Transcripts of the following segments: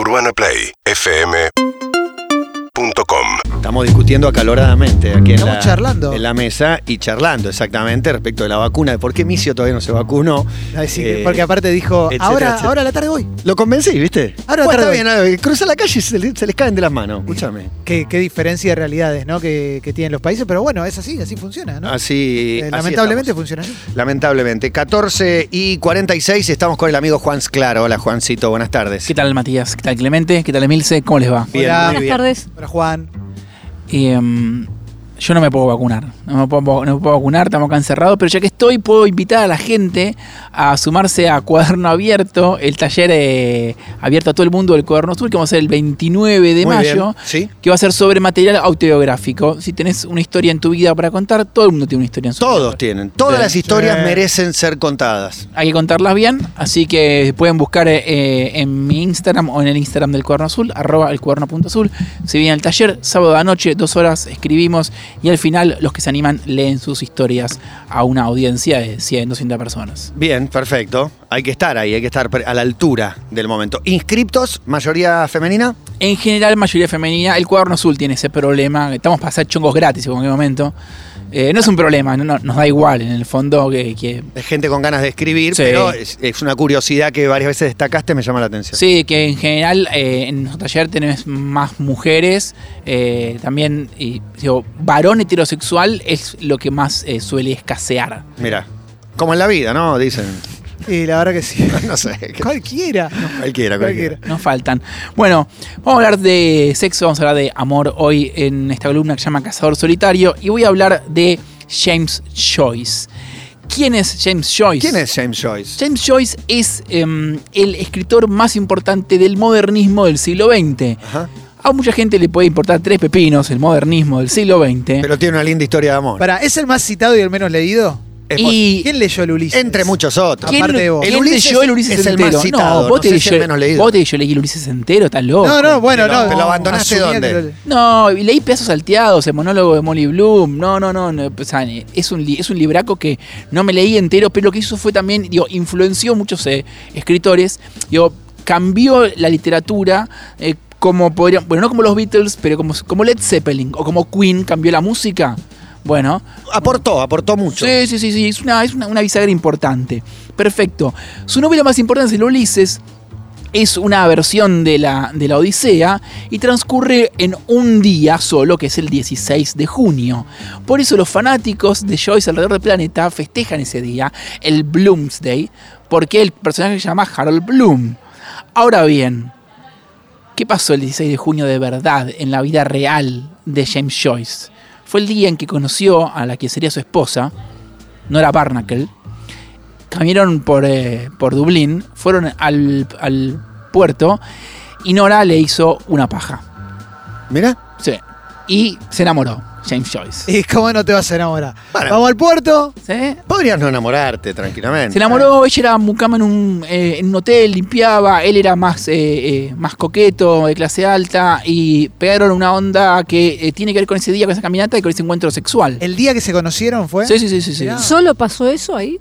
UrbanaPlayFM.com Estamos discutiendo acaloradamente aquí en Estamos la, charlando. en la mesa y charlando exactamente respecto de la vacuna, de por qué Micio todavía no se vacunó. Ay, sí, Eh, porque aparte dijo, etcétera, ahora, etcétera. ahora a la tarde voy. Lo convencí, ¿viste? Ahora Bueno, tarde está bien, cruza la calle y se, le- se les caen de las manos, escúchame. Qué, qué diferencia de realidades ¿no? que, que tienen los países, pero bueno, es así, así funciona. ¿no? Así, Eh, lamentablemente funciona así. Lamentablemente. 14 y 46 estamos con el amigo Juan Sclaro. Hola Juancito, buenas tardes. ¿Qué tal Matías? ¿Qué tal Clemente? ¿Qué tal Emilce? ¿Cómo les va? Bien, Hola. Buenas bien. tardes. Hola Juan. Em, yo no me puedo vacunar. No me puedo, no me puedo vacunar, estamos acá encerrados, pero ya que estoy, puedo invitar a la gente a sumarse a Cuaderno Abierto, el taller eh, abierto a todo el mundo del Cuaderno Azul, que vamos a hacer el 29 de Muy mayo. Sí. Que va a ser sobre material autobiográfico. Si tenés una historia en tu vida para contar, todo el mundo tiene una historia en su Todos vida. tienen. Todas Sí. las historias Sí. merecen ser contadas. Hay que contarlas bien, así que pueden buscar eh, en mi Instagram o en el Instagram del Cuaderno Azul, arroba el cuaderno azul. Se viene al taller, sábado de noche, dos horas, escribimos y al final los que se animan leen sus historias a una audiencia de 100, 200 personas. Bien, perfecto. Hay que estar ahí, hay que estar a la altura del momento. ¿Inscriptos? ¿Mayoría femenina? En general, mayoría femenina, el Cuaderno Azul tiene ese problema, estamos para hacer chongos gratis en cualquier momento. Eh, no es un problema, no- no- nos da igual en el fondo que- que Es gente con ganas de escribir, Sí. pero es, es una curiosidad que varias veces destacaste, me llama la atención. Sí, que en general eh, en nuestro taller tenés más mujeres, eh, también y, digo, varón heterosexual es lo que más suele escasear. Mira, como en la vida, ¿no? Dicen. Y la verdad que sí. No sé. que- Cualquiera. Cualquiera, cualquiera. No faltan. Bueno, vamos a hablar de sexo, vamos a hablar de amor hoy en esta columna que se llama Cazador Solitario y voy a hablar de James Joyce. ¿Quién es James Joyce? ¿Quién es James Joyce? James Joyce es em, el escritor más importante del modernismo del siglo XX. Ajá. A mucha gente le puede importar tres pepinos el modernismo del siglo XX. Pero tiene una linda historia de amor. Para, ¿es el más citado y el menos leído? Y ¿Quién leyó el Ulises? Entre muchos otros. ¿quién, aparte de vos. quién El Ulises leyó el Ulises es el entero? más citado, no, vos no te sé leyó, si el menos leído. vos te leí el Ulises entero, estás loco. No, no, bueno, Pero- no. pero lo abandonaste asumía ¿dónde? que lo- No, y leí pedazos salteados, el monólogo de Molly Bloom. No, no, no. no, o sea, es, un, li- es un libraco que no me leí entero, pero lo que hizo fue también, digo, influenció muchos eh, escritores. Digo, cambió la literatura. eh, como podrían, bueno, no como los Beatles, pero como, como Led Zeppelin o como Queen cambió la música. Bueno, Aportó, aportó mucho. Sí, sí, sí, sí, es una, es una, una bisagra importante. Perfecto. Su novela más importante es el Ulises. Es una versión de la, de la Odisea y transcurre en un día solo, que es el 16 de junio. Por eso los fanáticos de Joyce alrededor del planeta festejan ese día, el Bloomsday, porque el personaje se llama Harold Bloom. Ahora bien, ¿qué pasó el 16 de junio de verdad en la vida real de James Joyce? Fue el día en que conoció a la que sería su esposa, Nora Barnacle. Caminaron por, eh, por Dublín, fueron al, al puerto y Nora le hizo una paja. Mira. Sí. Y se enamoró, James Joyce. ¿Y cómo no te vas a enamorar? Bueno. Vamos al puerto. ¿Sí? Podrías no enamorarte tranquilamente. Se enamoró, ella era mucama en un, eh, en un hotel, limpiaba, él era más, eh, eh, más coqueto, de clase alta, y pegaron una onda que eh, tiene que ver con ese día, con esa caminata y con ese encuentro sexual. El día que se conocieron fue. Sí, sí, sí, sí. sí. ¿Solo pasó eso ahí?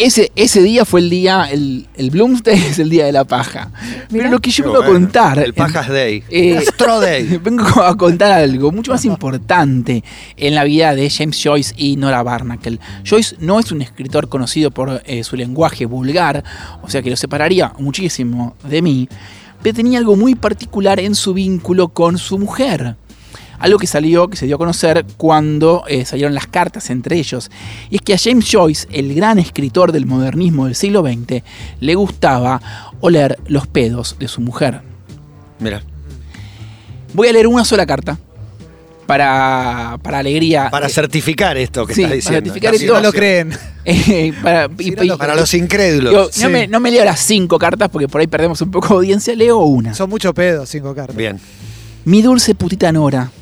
Ese, ese día fue el día, el, el Bloomsday es el día de la paja. Pero lo que yo vengo a contar. El Pajas Day. Eh, Astro Day. Vengo a contar algo mucho más importante en la vida de James Joyce y Nora Barnacle. Joyce no es un escritor conocido por eh, su lenguaje vulgar, o sea que lo separaría muchísimo de mí, pero tenía algo muy particular en su vínculo con su mujer. Algo que salió, que se dio a conocer cuando eh, salieron las cartas entre ellos. Y es que a James Joyce, el gran escritor del modernismo del siglo XX, le gustaba oler los pedos de su mujer. Mira. Voy a leer una sola carta. Para, para alegría. Para eh, certificar esto que sí, estás para diciendo. certificar esta esto. No lo creen. eh, para, y- no, no, y- Para los incrédulos. digo, Sí. no, me, no me leo las cinco cartas porque por ahí perdemos un poco de audiencia. Leo una. Son muchos pedos, cinco cartas. Bien. Mi dulce putita Nora,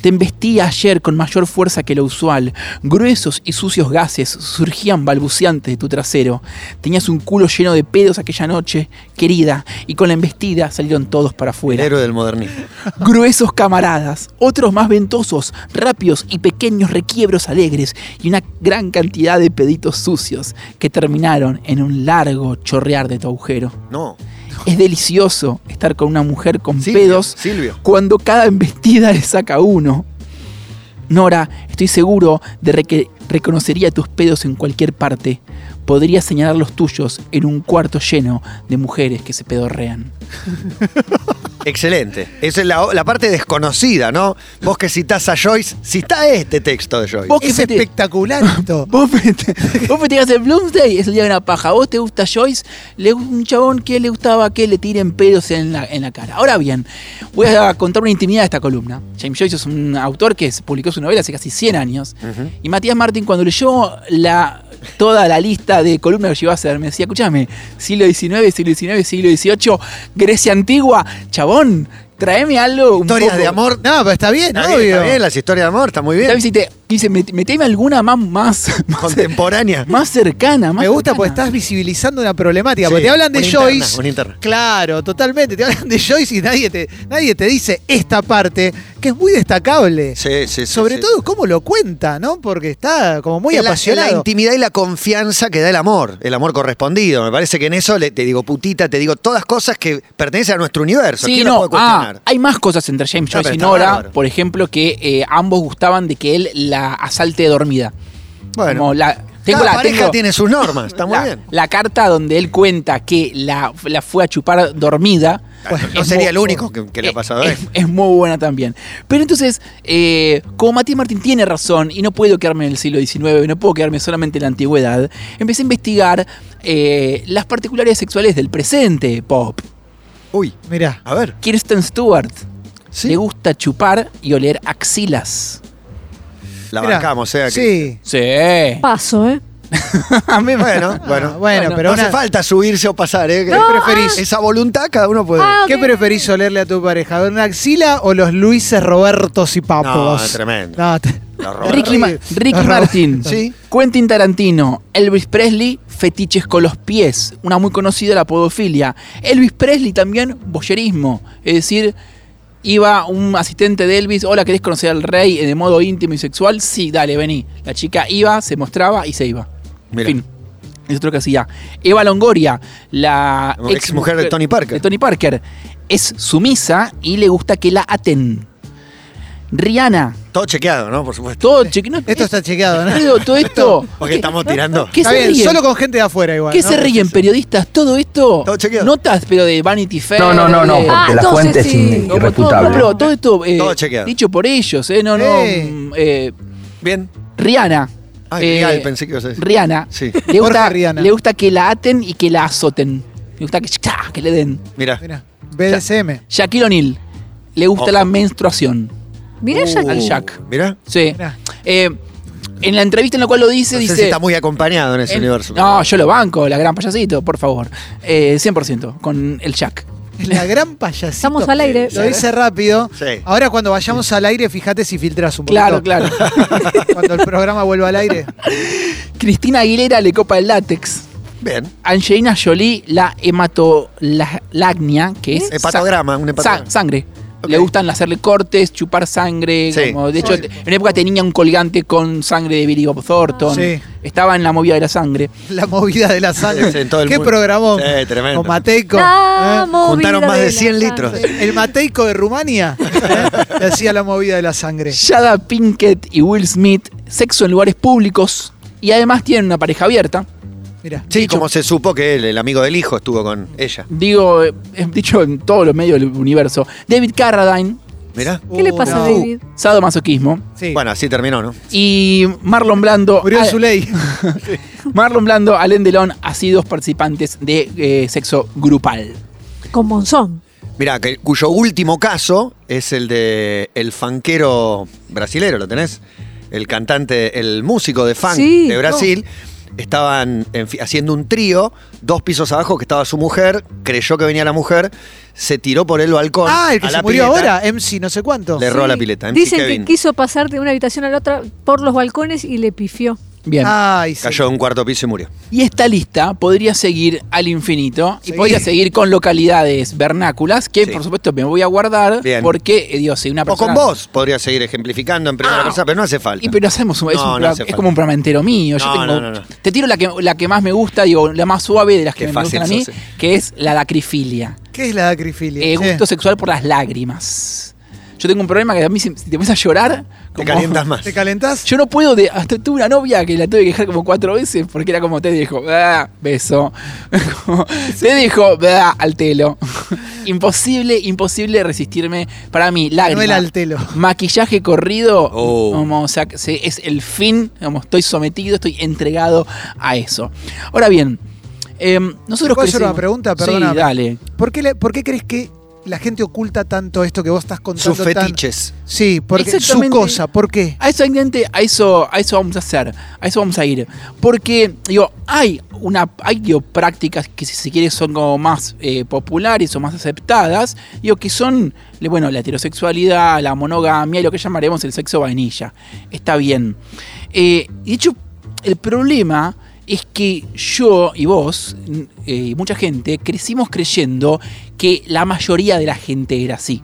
te embestí ayer con mayor fuerza que lo usual. Gruesos y sucios gases surgían balbuceantes de tu trasero. Tenías un culo lleno de pedos aquella noche, querida, y con la embestida salieron todos para El afuera. héroe del modernismo. Gruesos camaradas, otros más ventosos, rápidos y pequeños requiebros alegres, y una gran cantidad de peditos sucios que terminaron en un largo chorrear de tu agujero. No. Es delicioso estar con una mujer con Silvio, pedos Silvio. cuando cada embestida le saca uno. Nora, estoy seguro de que reconocería tus pedos en cualquier parte. Podría señalar los tuyos en un cuarto lleno de mujeres que se pedorrean. Excelente. Esa es la, la parte desconocida, ¿no? Vos que citás a Joyce, cita este texto de Joyce. Vos que Es fete- espectacular esto. Vos, fete- vos festejás el Bloomsday, es el día de una paja. ¿Vos te gusta Joyce? Le, un chabón que le gustaba que le tiren pedos en la, en la cara. Ahora bien, voy a contar una intimidad de esta columna. James Joyce es un autor que publicó su novela hace casi 100 años. Y Matías Martín, cuando leyó la, toda la lista de columnas que yo iba a hacer, me decía, escúchame, siglo XIX, siglo XIX, siglo XVIII, Grecia antigua, chabón, tráeme algo. un Historias poco- de amor. No, pero está bien, Está obvio. bien, está bien, las historias de amor, está muy bien. Dice, "Met- meteme alguna más, más, más, Contemporánea. más cercana. Más Me gusta cercana. porque estás visibilizando una problemática. Sí, porque te hablan de una interna, Joyce. una interna. Claro, totalmente. Te hablan de Joyce y nadie te, nadie te dice esta parte que es muy destacable. Sí, sí, sí. Sobre sí. todo cómo lo cuenta, ¿no? Porque está como muy En la, en la apasionado. intimidad y la confianza que da el amor, el amor correspondido. Me parece que en eso le, te digo putita, te digo todas cosas que pertenecen a nuestro universo. Sí, ¿Quién no, ah, hay más cosas entre James Joyce y Nora, por ejemplo, que eh, ambos gustaban de que él la asalte dormida. bueno, Como la, tengo cada la, pareja tengo tiene sus normas, está muy la, bien. la carta donde él cuenta que la, la fue a chupar dormida. No sería muy- el único que, que le ha eh, pasado a él. es, es muy buena también. Pero entonces, eh, como Matías Martín tiene razón y no puedo quedarme en el siglo XIX, no puedo quedarme solamente en la antigüedad, empecé a investigar eh, las particularidades sexuales del presente pop. Uy, Mirá. a ver. Kirsten Stewart Sí, le gusta chupar y oler axilas. La Mirá. sea que. Sí. Sí. Paso, ¿eh? A mí me- Bueno, Ah, bueno. bueno, pero no una- hace falta subirse o pasar, ¿eh? ¿Qué preferís? Esa voluntad cada uno puede. Ah, ¿Qué ok. preferís olerle a tu pareja? ¿Una axila o los Luises Robertos y Papos? No, tremendo. No, te-. Ricky, Ma-. Ricky. Martin, Sí. Quentin Tarantino, Elvis Presley, fetiches con los pies, una muy conocida la podofilia. Elvis Presley también, boyerismo, es decir, iba un asistente de Elvis, hola, ¿querés conocer al rey de modo íntimo y sexual? Sí, dale, vení. La chica iba, se mostraba y se iba. Mira. Fin. Es otro que hacía. Eva Longoria, la Ex mujer de Tony Parker. de Tony Parker, es sumisa y le gusta que la aten. Rihanna, Todo chequeado, ¿no? Por supuesto. todo cheque- no, Esto está chequeado, ¿no? Todo esto. Porque ¿qué- estamos tirando. ¿Qué Está se bien, ríen? solo con gente de afuera igual. ¿Qué ¿no? se ríen periodistas? Todo esto. Todo chequeado. Notas, pero de Vanity Fair. No, no, no, no, porque Ah, la fuente sí. todo, irrefutable. no, pero todo esto eh, Todo chequeado. dicho por ellos, ¿eh? No, no. Mm, eh, Bien. Rihanna. Ay, eh, Real, pensé que ibas a decir. Rihanna. Sí. Le gusta, Rihanna. le gusta que la aten y que la azoten. Le gusta que, que le den. Mira. Mirá, BDSM. Shaquille O'Neal. Le gusta Ojo. la menstruación. Mirá ya. Al Jack. Mira. Sí. Mirá. Eh, en la entrevista en la cual lo dice, No sé dice. si está muy acompañado en ese en- universo. No, yo lo banco, la gran payasito, por favor. Eh, 100% con el Jack. La gran payasita. Estamos al aire. Lo dice rápido. Sí. Ahora cuando vayamos al aire, fíjate si filtras un poquito. Claro, claro. Cuando el programa vuelva al aire. Cristina Aguilera le copa el látex. Bien. Angelina Jolie la hematolagnia, que es Hepatograma, un sa- hepatograma. sangre. Ok. Le gustan hacerle cortes, chupar sangre. Sí. como- de hecho, Sí. en una época tenía un colgante con sangre de Billy Bob Thornton. Sí. Estaba en la movida de la sangre. La movida de la sangre. Sí, en todo el Qué mundo. programón. Tremendo. Con Mateico. ¿eh? Juntaron más de la 100 sangre. litros. El Mateico de Rumania ¿eh? le hacía la movida de la sangre. Jada Pinkett y Will Smith, sexo en lugares públicos. Y además tienen una pareja abierta. Mira. Sí, Dicho- como se supo que él, el amigo del hijo, estuvo con ella. Digo, eh, es dicho en todos los medios del universo. David Carradine, Mirá. ¿Qué le pasa a no. David? sadomasoquismo. Sí. Bueno, así terminó, ¿no? Y Marlon Blando. Murió en ah, su ley. Marlon Blando, Alain Delon, así dos participantes de eh, sexo grupal. Con Monzón. Mirá, que, cuyo último caso es el de el fanquero brasilero, ¿lo tenés? El cantante, el músico de funk Sí, de Brasil. Estaban en haciendo un trío, dos pisos abajo, que estaba su mujer, creyó que venía la mujer, se tiró por el balcón. Ah, el que a se la murió pileta, ahora, MC no sé cuánto. Le erró la pileta. MC Dicen Kevin. que quiso pasar de una habitación a la otra por los balcones y le pifió. Bien. Ay, sí. Cayó de un cuarto piso y murió. Y esta lista podría seguir al infinito y Sí. podría seguir con localidades vernáculas que, Sí. por supuesto, me voy a guardar Bien. porque, eh, digo, si una O persona. con vos podría seguir ejemplificando en primera Ah. persona, pero no hace falta. Y pero hacemos un, es, No, un no programa- hace es falta. como un programa entero mío. Yo No, tengo, no, no, no. Te tiro la que, la que más me gusta, digo, la más suave de las que Qué me gustan a fácil mí, sos, eh. que es la lacrifilia. ¿Qué es la acrifilia? Eh, Che. gusto sexual por las lágrimas. Yo tengo un problema que a mí si, si te pones a llorar. Te calientas más. ¿Te calentás? Yo no puedo, de, hasta tuve una novia que la tuve que dejar como cuatro veces porque era como te dijo, "Ah", beso. Como, te dijo, "Ah", al telo. imposible, imposible resistirme. Para mí, lágrimas. Manuel Altelo. Maquillaje corrido, Oh. como, o sea, se- es el fin, como estoy sometido, estoy entregado a eso. Ahora bien, em, nosotros ¿Puedo hacer una pregunta? Sí, Perdóname. dale. ¿Por qué, le- ¿Por qué crees que la gente oculta tanto esto que vos estás contando? Sus tan- fetiches. Sí, porque su cosa, ¿por qué? A eso, a eso, a eso vamos a hacer, a eso vamos a ir. Porque, digo, hay una, hay digo, prácticas que si se quiere son como más eh, populares o más aceptadas, digo, que son, bueno, la heterosexualidad, la monogamia y lo que llamaremos el sexo vainilla. Está bien. Eh, de hecho, el problema es que yo y vos, eh, y mucha gente, crecimos creyendo que la mayoría de la gente era así.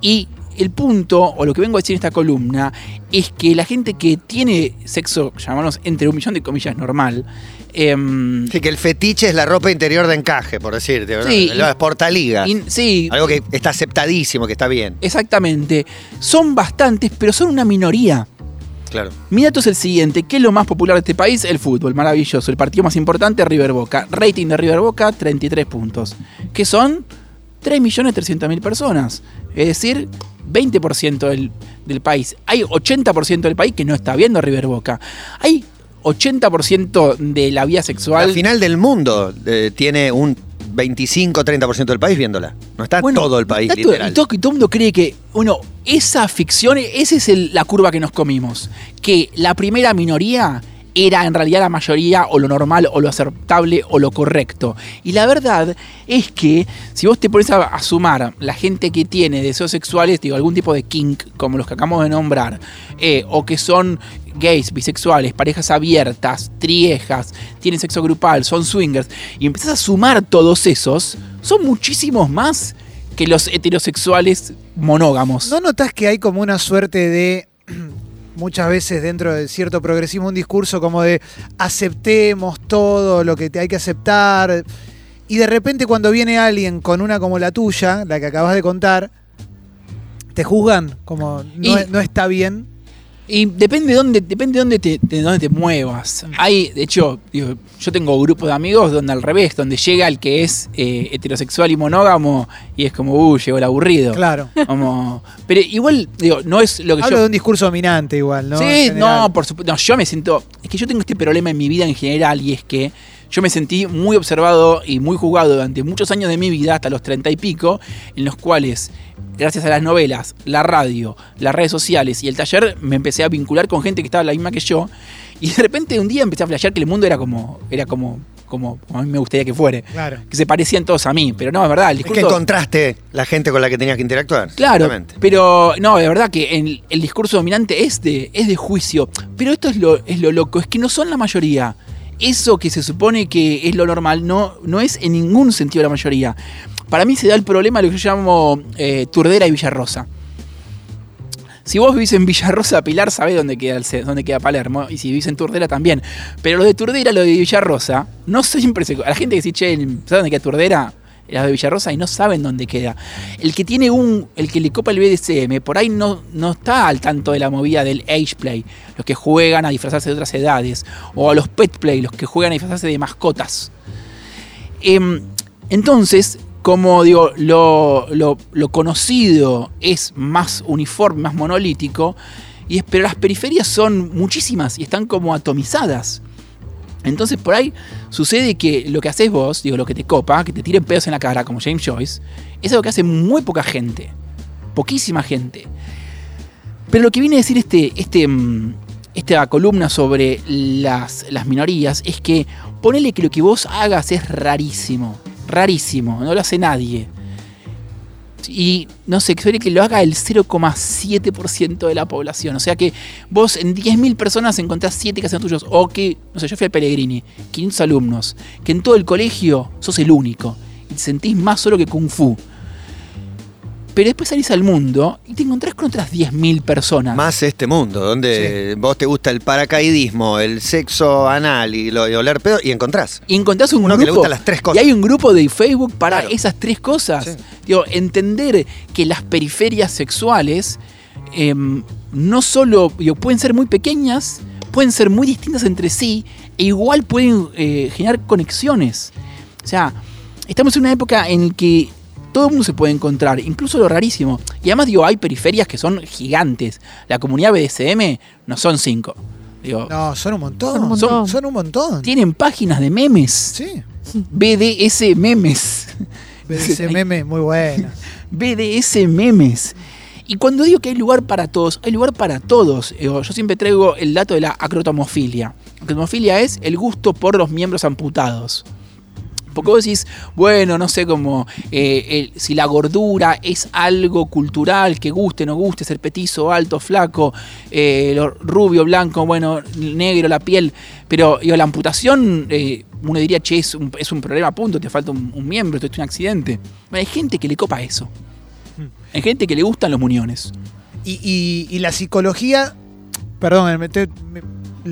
Y el punto, o lo que vengo a decir en esta columna, es que la gente que tiene sexo, llamémoslo entre un millón de comillas normal, em, Sí, que el fetiche es la ropa interior de encaje, por decirte. ¿verdad? Sí, La y- portaliga. y- sí, Algo que está aceptadísimo, que está bien. exactamente, son bastantes, pero son una minoría. Claro. Mi dato es el siguiente, ¿qué es lo más popular de este país? El fútbol, maravilloso. El partido más importante, River Boca. Rating de River Boca, 33 puntos. Que son 3.300.000 personas. Es decir, 20% del, del país. Hay 80% del país que no está viendo River Boca. Hay 80% de la vida sexual. La final del mundo eh, tiene un 25-30% del país viéndola. No está Bueno, todo el país, todo- literal. Y todo, y todo el mundo cree que, bueno, esa ficción, esa es el- la curva que nos comimos. Que la primera minoría era en realidad la mayoría o lo normal o lo aceptable o lo correcto. Y la verdad es que si vos te pones a, sumar la gente que tiene deseos sexuales, digo, algún tipo de kink, como los que acabamos de nombrar, eh, o que son gays, bisexuales, parejas abiertas, triejas, tienen sexo grupal, son swingers, y empezás a sumar todos esos, son muchísimos más que los heterosexuales monógamos. ¿No notas que hay como una suerte de, muchas veces dentro de cierto progresismo, un discurso como de aceptemos todo lo que te hay que aceptar? Y de repente cuando viene alguien con una como la tuya, la que acabas de contar, te juzgan como no, Y- no está bien. Y depende de dónde, depende de dónde te, de dónde te muevas. Hay, de hecho, digo, yo tengo grupos de amigos donde al revés, donde llega el que es eh, heterosexual y monógamo y es como, uh, llegó el aburrido. Claro. Como, pero igual, digo, no es lo que Hablo yo de un discurso dominante igual, ¿no? Sí, no, por supuesto. No, yo me siento. Es que yo tengo este problema en mi vida en general y es que yo me sentí muy observado y muy jugado durante muchos años de mi vida, hasta los treinta y pico, en los cuales, gracias a las novelas, la radio, las redes sociales y el taller, me empecé a vincular con gente que estaba la misma que yo. Y de repente un día empecé a flashear que el mundo era como. Era como. Como, como a mí me gustaría que fuere. Claro. Que se parecían todos a mí. Pero no, es verdad. El Es que discurso, encontraste la gente con la que tenías que interactuar. Claro, pero no, de verdad que el, el discurso dominante es de, es de juicio. Pero esto es lo, es lo loco, es que no son la mayoría. Eso que se supone que es lo normal no, no es en ningún sentido la mayoría. Para mí se da el problema de lo que yo llamo eh, Turdera y Villarrosa. Si vos vivís en Villarrosa, Pilar, sabés dónde queda, el, dónde queda Palermo. Y si vivís en Turdera también. Pero los de Turdera, los de Villarrosa, no siempre se. A la gente que dice, che, ¿sabes dónde queda Turdera? Los de Villarrosa y no saben dónde queda. El que tiene un. El que le copa el BDSM, por ahí no, no está al tanto de la movida del age play. Los que juegan a disfrazarse de otras edades. O a los pet play, los que juegan a disfrazarse de mascotas. Em, entonces, como digo, lo, lo- conocido es más uniforme, más monolítico, y pero las periferias son muchísimas y están como atomizadas. Entonces por ahí sucede que lo que haces vos, digo, lo que te copa, que te tiren pedos en la cara como James Joyce, es algo que hace muy poca gente. Poquísima gente. Pero lo que viene a decir este, este, mm, esta columna sobre las, las minorías es que ponele que lo que vos hagas es rarísimo. Rarísimo, no lo hace nadie. Y no sé, quiere que lo haga el 0,7% de la población. O sea que vos en 10.000 personas encontrás 7 que hacen tuyos. O que, no sé, yo fui al Pellegrini, 500 alumnos. Que en todo el colegio sos el único. Y te sentís más solo que Kung Fu. Pero después salís al mundo y te encontrás con otras 10.000 personas. Más este mundo, donde vos te gusta el paracaidismo, el sexo anal y lo de oler pedo, y encontrás. Y encontrás un Uno grupo. que le gustan las tres cosas. Y hay un grupo de Facebook para Claro. esas tres cosas. Sí. Digo, entender que las periferias sexuales em, no solo digo, pueden ser muy pequeñas, pueden ser muy distintas entre sí, e igual pueden eh, generar conexiones. O sea, estamos en una época en que todo el mundo se puede encontrar, incluso lo rarísimo. Y además, digo, hay periferias que son gigantes. La comunidad BDSM no son cinco. Digo, No, son un montón. Son un montón. son un montón. tienen páginas de memes. Sí. BDS memes. Ese meme muy bueno. BDS memes. Y cuando digo que hay lugar para todos, hay lugar para todos. Yo siempre traigo el dato de la acrotomofilia. Acrotomofilia es el gusto por los miembros amputados. Porque vos decís, bueno, no sé cómo, eh, el- si la gordura es algo cultural, que guste, no guste, ser petizo, alto, flaco, eh, lo rubio, blanco, bueno, negro, la piel. Pero digo, la amputación, eh, uno diría, che, es un, es un problema, punto, te falta un, un miembro, tuviste un accidente. Bueno, hay gente que le copa eso. Hay gente que le gustan los muñones. Y, y- y la psicología, perdón, me- te- me-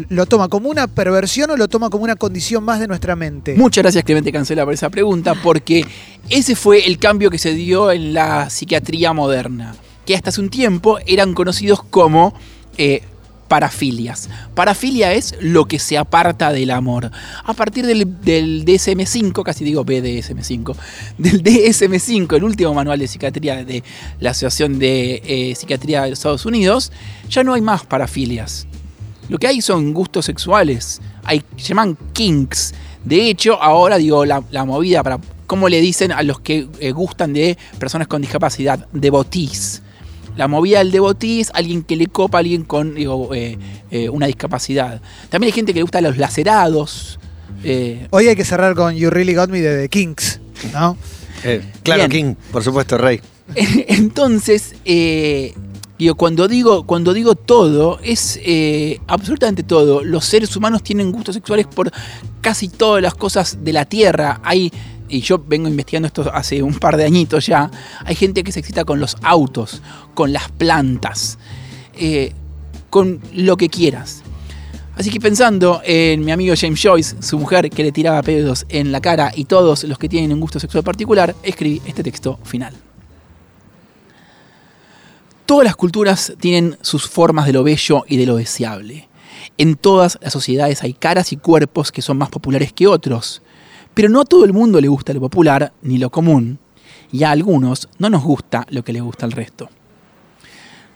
¿lo toma como una perversión o lo toma como una condición más de nuestra mente? Muchas gracias Clemente Cancela por esa pregunta, porque ese fue el cambio que se dio en la psiquiatría moderna, que hasta hace un tiempo eran conocidos como eh, parafilias. Parafilia es lo que se aparta del amor. A partir del, del DSM-5, casi digo BDSM-5, del DSM-5, el último manual de psiquiatría de la Asociación de eh, Psiquiatría de Estados Unidos, ya no hay más parafilias. Lo que hay son gustos sexuales. Hay, se llaman kinks. De hecho, ahora digo la, la movida para. ¿Cómo le dicen a los que eh, gustan de personas con discapacidad? Devotees. La movida del devotee es alguien que le copa a alguien con digo, eh, eh, una discapacidad. También hay gente que le gusta los lacerados. eh, Hoy hay que cerrar con You Really Got Me de The Kings, ¿no? Eh, claro, Bien. King, por supuesto, Rey. Entonces, eh, digo, cuando digo, cuando digo todo, es eh, absolutamente todo. Los seres humanos tienen gustos sexuales por casi todas las cosas de la Tierra. Hay, y yo vengo investigando esto hace un par de añitos ya, hay gente que se excita con los autos, con las plantas, eh, con lo que quieras. Así que pensando en mi amigo James Joyce, su mujer que le tiraba pedos en la cara y todos los que tienen un gusto sexual particular, escribí este texto final. Todas las culturas tienen sus formas de lo bello y de lo deseable. En todas las sociedades hay caras y cuerpos que son más populares que otros, pero no a todo el mundo le gusta lo popular ni lo común, y a algunos no nos gusta lo que le gusta al resto.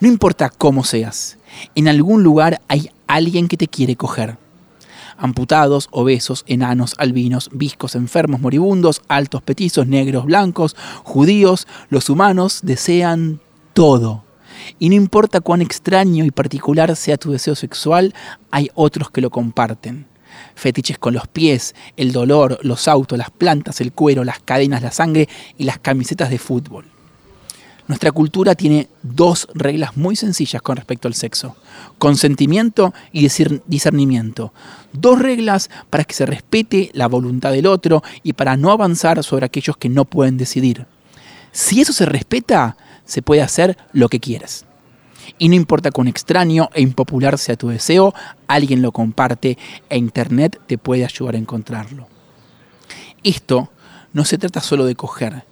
No importa cómo seas, en algún lugar hay alguien que te quiere coger. Amputados, obesos, enanos, albinos, viscos, enfermos, moribundos, altos, petizos, negros, blancos, judíos, los humanos desean todo. Y no importa cuán extraño y particular sea tu deseo sexual, hay otros que lo comparten. Fetiches con los pies, el dolor, los autos, las plantas, el cuero, las cadenas, la sangre y las camisetas de fútbol. Nuestra cultura tiene dos reglas muy sencillas con respecto al sexo. Consentimiento y discern- discernimiento. Dos reglas para que se respete la voluntad del otro y para no avanzar sobre aquellos que no pueden decidir. Si eso se respeta, se puede hacer lo que quieras. Y no importa cuán extraño e impopular sea tu deseo, alguien lo comparte e Internet te puede ayudar a encontrarlo. Esto no se trata solo de coger.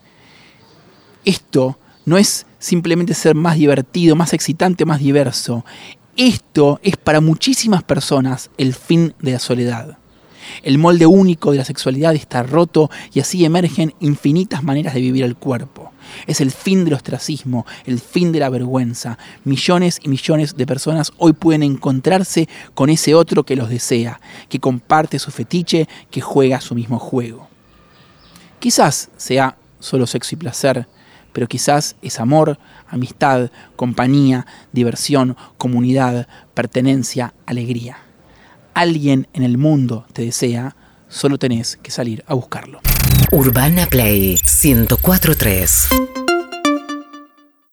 Esto no es simplemente ser más divertido, más excitante, más diverso. Esto es para muchísimas personas el fin de la soledad. El molde único de la sexualidad está roto y así emergen infinitas maneras de vivir el cuerpo. Es el fin del ostracismo, el fin de la vergüenza. Millones y millones de personas hoy pueden encontrarse con ese otro que los desea, que comparte su fetiche, que juega su mismo juego. Quizás sea solo sexo y placer, pero quizás es amor, amistad, compañía, diversión, comunidad, pertenencia, alegría. Alguien en el mundo te desea, solo tenés que salir a buscarlo. Urbana Play 1043.